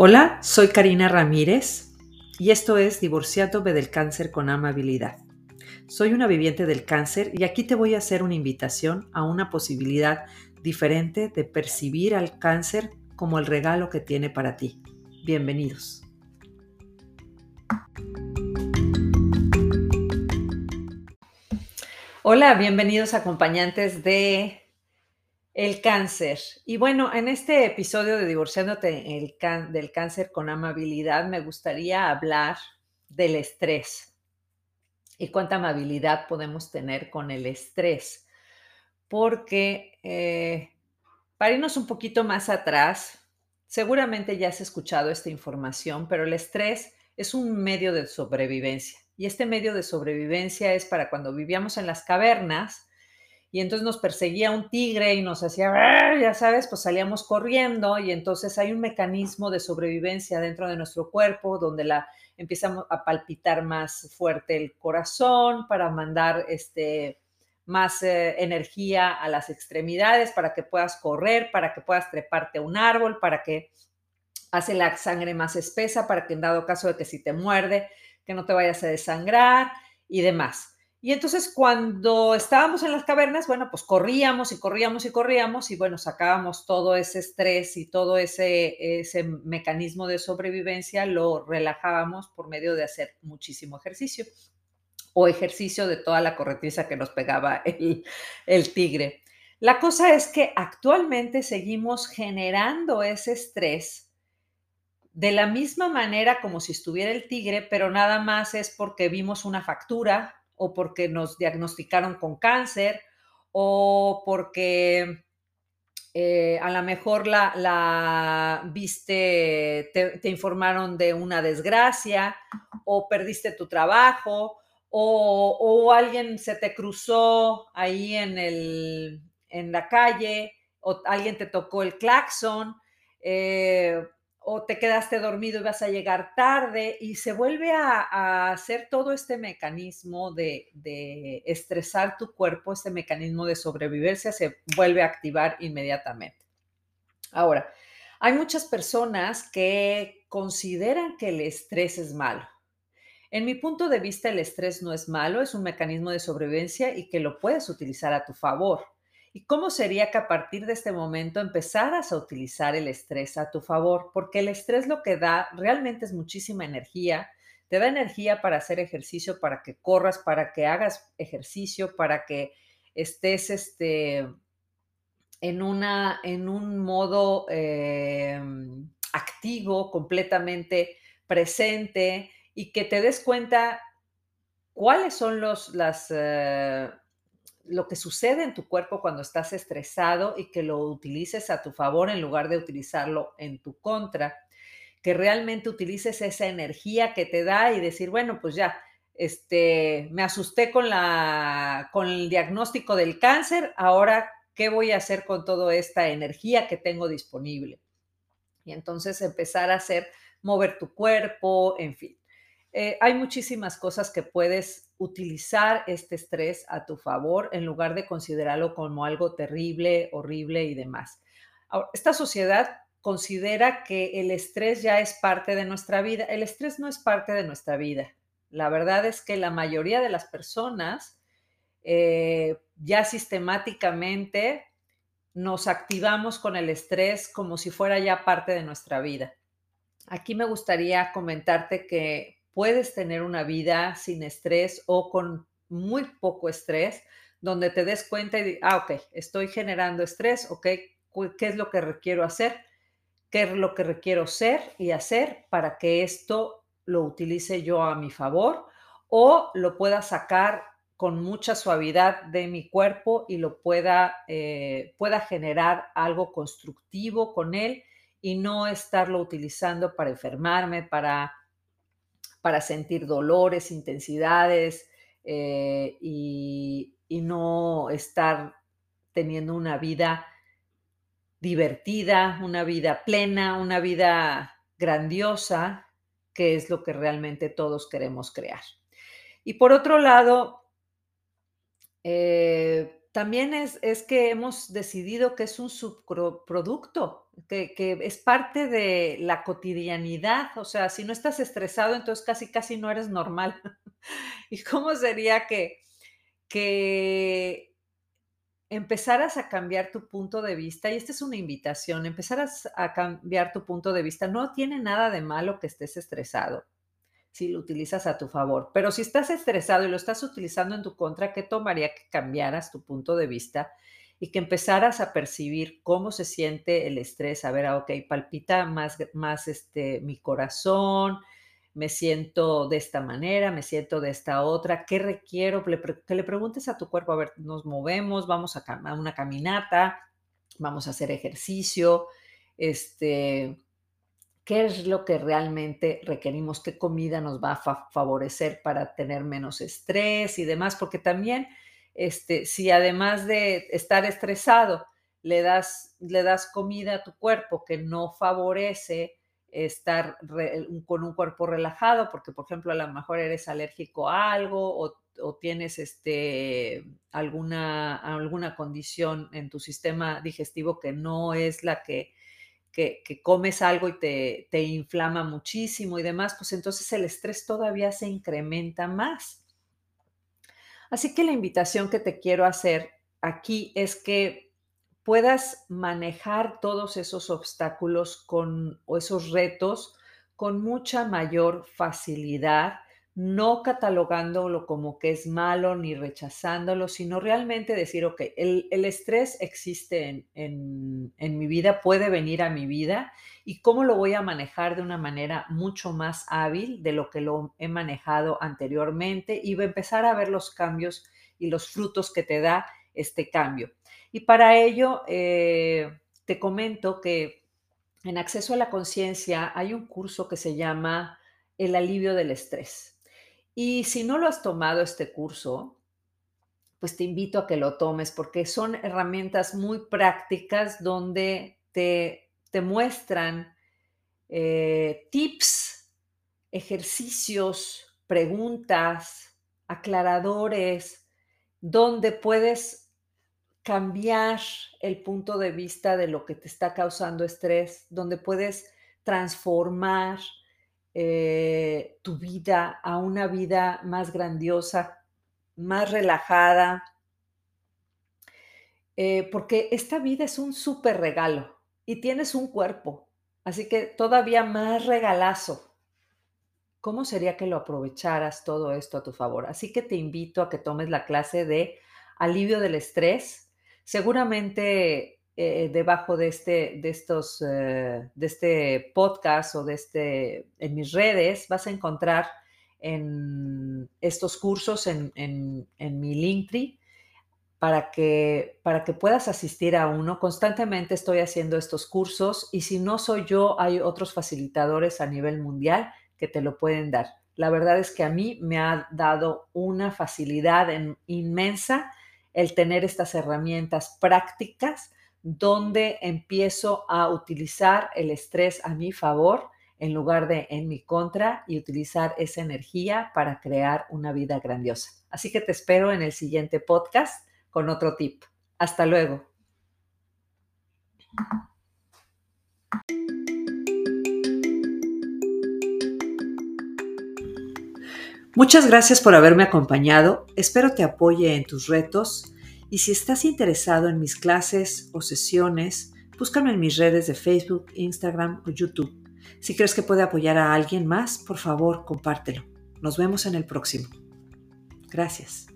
Hola, soy Karina Ramírez y esto es Divorciándome del Cáncer con Amabilidad. Soy una viviente del cáncer y aquí te voy a hacer una invitación a una posibilidad diferente de percibir al cáncer como el regalo que tiene para ti. Bienvenidos. Hola, bienvenidos acompañantes de el cáncer. Y bueno, en este episodio de Divorciándote el del cáncer con amabilidad, me gustaría hablar del estrés y cuánta amabilidad podemos tener con el estrés. Porque eh, para irnos un poquito más atrás, seguramente ya has escuchado esta información, pero el estrés es un medio de sobrevivencia. Y este medio de sobrevivencia es para cuando vivíamos en las cavernas, y entonces nos perseguía un tigre y nos hacía, ya sabes, pues salíamos corriendo y entonces hay un mecanismo de sobrevivencia dentro de nuestro cuerpo donde la empezamos a palpitar más fuerte el corazón para mandar este más eh, energía a las extremidades para que puedas correr, para que puedas treparte a un árbol, para que hace la sangre más espesa, para que en dado caso de que si te muerde, que no te vayas a desangrar y demás. Y entonces cuando estábamos en las cavernas, bueno, pues corríamos y corríamos y corríamos y bueno, sacábamos todo ese estrés y todo ese, ese mecanismo de sobrevivencia, lo relajábamos por medio de hacer muchísimo ejercicio o ejercicio de toda la corretiza que nos pegaba el, el tigre. La cosa es que actualmente seguimos generando ese estrés de la misma manera como si estuviera el tigre, pero nada más es porque vimos una factura o porque nos diagnosticaron con cáncer o porque eh, a lo mejor la, viste, te, informaron de una desgracia o perdiste tu trabajo o, alguien se te cruzó ahí en, el, en la calle o alguien te tocó el claxon. Eh, o te quedaste dormido y vas a llegar tarde y se vuelve a, hacer todo este mecanismo de, de, estresar tu cuerpo, este mecanismo de sobrevivencia se vuelve a activar inmediatamente. Ahora, hay muchas personas que consideran que el estrés es malo. En mi punto de vista, el estrés no es malo, es un mecanismo de sobrevivencia y que lo puedes utilizar a tu favor. ¿Y cómo sería que a partir de este momento empezaras a utilizar el estrés a tu favor? Porque el estrés lo que da realmente es muchísima energía. Te da energía para hacer ejercicio, para que corras, para que hagas ejercicio, para que estés este, en, una, en un modo em, activo, completamente presente y que te des cuenta cuáles son los, las, eh, lo que sucede en tu cuerpo cuando estás estresado y que lo utilices a tu favor en lugar de utilizarlo en tu contra, que realmente utilices esa energía que te da y decir, bueno, pues ya, este, me asusté con, la, con el diagnóstico del cáncer, ahora, ¿qué voy a hacer con toda esta energía que tengo disponible? Y entonces empezar a hacer, mover tu cuerpo, en fin. Eh, hay muchísimas cosas que puedes utilizar este estrés a tu favor en lugar de considerarlo como algo terrible, horrible y demás. esta sociedad considera que el estrés ya es parte de nuestra vida. El estrés no es parte de nuestra vida. La verdad es que la mayoría de las personas eh, ya sistemáticamente nos activamos con el estrés como si fuera ya parte de nuestra vida. Aquí me gustaría comentarte que puedes tener una vida sin estrés o con muy poco estrés, donde te des cuenta y, ah, ok, estoy generando estrés, ok, ¿qué es lo que requiero hacer? ¿Qué es lo que requiero ser y hacer para que esto lo utilice yo a mi favor o lo pueda sacar con mucha suavidad de mi cuerpo y lo pueda, eh, pueda generar algo constructivo con él y no estarlo utilizando para enfermarme, para para sentir dolores, intensidades eh, y, no estar teniendo una vida divertida, una vida plena, una vida grandiosa, que es lo que realmente todos queremos crear. Y por otro lado, eh, también es, es, que hemos decidido que es un subproducto que, es parte de la cotidianidad. O sea, si no estás estresado, entonces casi, casi no eres normal. ¿Y cómo sería que, que empezaras a cambiar tu punto de vista? Y esta es una invitación, empezaras a cambiar tu punto de vista. No tiene nada de malo que estés estresado si lo utilizas a tu favor. Pero si estás estresado y lo estás utilizando en tu contra, ¿qué tomaría que cambiaras tu punto de vista y que empezaras a percibir cómo se siente el estrés? A ver, ah, ok, palpita más, más este, mi corazón, me siento de esta manera, me siento de esta otra, ¿qué requiero? Que le preguntes a tu cuerpo, a ver, nos movemos, vamos a, una caminata, vamos a hacer ejercicio, este, qué es lo que realmente requerimos, qué comida nos va a favorecer para tener menos estrés y demás, porque también, este, si además de estar estresado, le das, le das comida a tu cuerpo que no favorece estar con un cuerpo relajado, porque por ejemplo a lo mejor eres alérgico a algo o, tienes este, alguna, alguna condición en tu sistema digestivo que no es la que que, comes algo y te, te inflama muchísimo y demás, pues entonces el estrés todavía se incrementa más. Así que la invitación que te quiero hacer aquí es que puedas manejar todos esos obstáculos con, o esos retos con mucha mayor facilidad no catalogándolo como que es malo ni rechazándolo, sino realmente decir, ok, el, estrés existe en, mi vida, puede venir a mi vida y cómo lo voy a manejar de una manera mucho más hábil de lo que lo he manejado anteriormente y empezar a ver los cambios y los frutos que te da este cambio. Y para ello, eh, te comento que en Acceso a la Conciencia hay un curso que se llama El alivio del estrés. Y si no lo has tomado este curso, pues te invito a que lo tomes porque son herramientas muy prácticas donde te, te muestran eh, tips, ejercicios, preguntas, aclaradores, donde puedes cambiar el punto de vista de lo que te está causando estrés, donde puedes transformar eh, tu vida a una vida más grandiosa, más relajada, eh, porque esta vida es un súper regalo y tienes un cuerpo, así que todavía más regalazo. ¿Cómo sería que lo aprovecharas todo esto a tu favor? Así que te invito a que tomes la clase de alivio del estrés. Seguramente eh, debajo de este, de, estos, eh, de este podcast o de este, en mis redes, vas a encontrar en estos cursos en, en, mi Linktree para que, para que puedas asistir a uno. Constantemente estoy haciendo estos cursos y si no soy yo, hay otros facilitadores a nivel mundial que te lo pueden dar. La verdad es que a mí me ha dado una facilidad inmensa el tener estas herramientas prácticas donde empiezo a utilizar el estrés a mi favor en lugar de en mi contra y utilizar esa energía para crear una vida grandiosa. Así que te espero en el siguiente podcast con otro tip. Hasta luego. Muchas gracias por haberme acompañado. Espero te apoye en tus retos y si estás interesado en mis clases o sesiones, búscame en mis redes de Facebook, Instagram o YouTube. Si crees que puede apoyar a alguien más, por favor, compártelo. Nos vemos en el próximo. Gracias.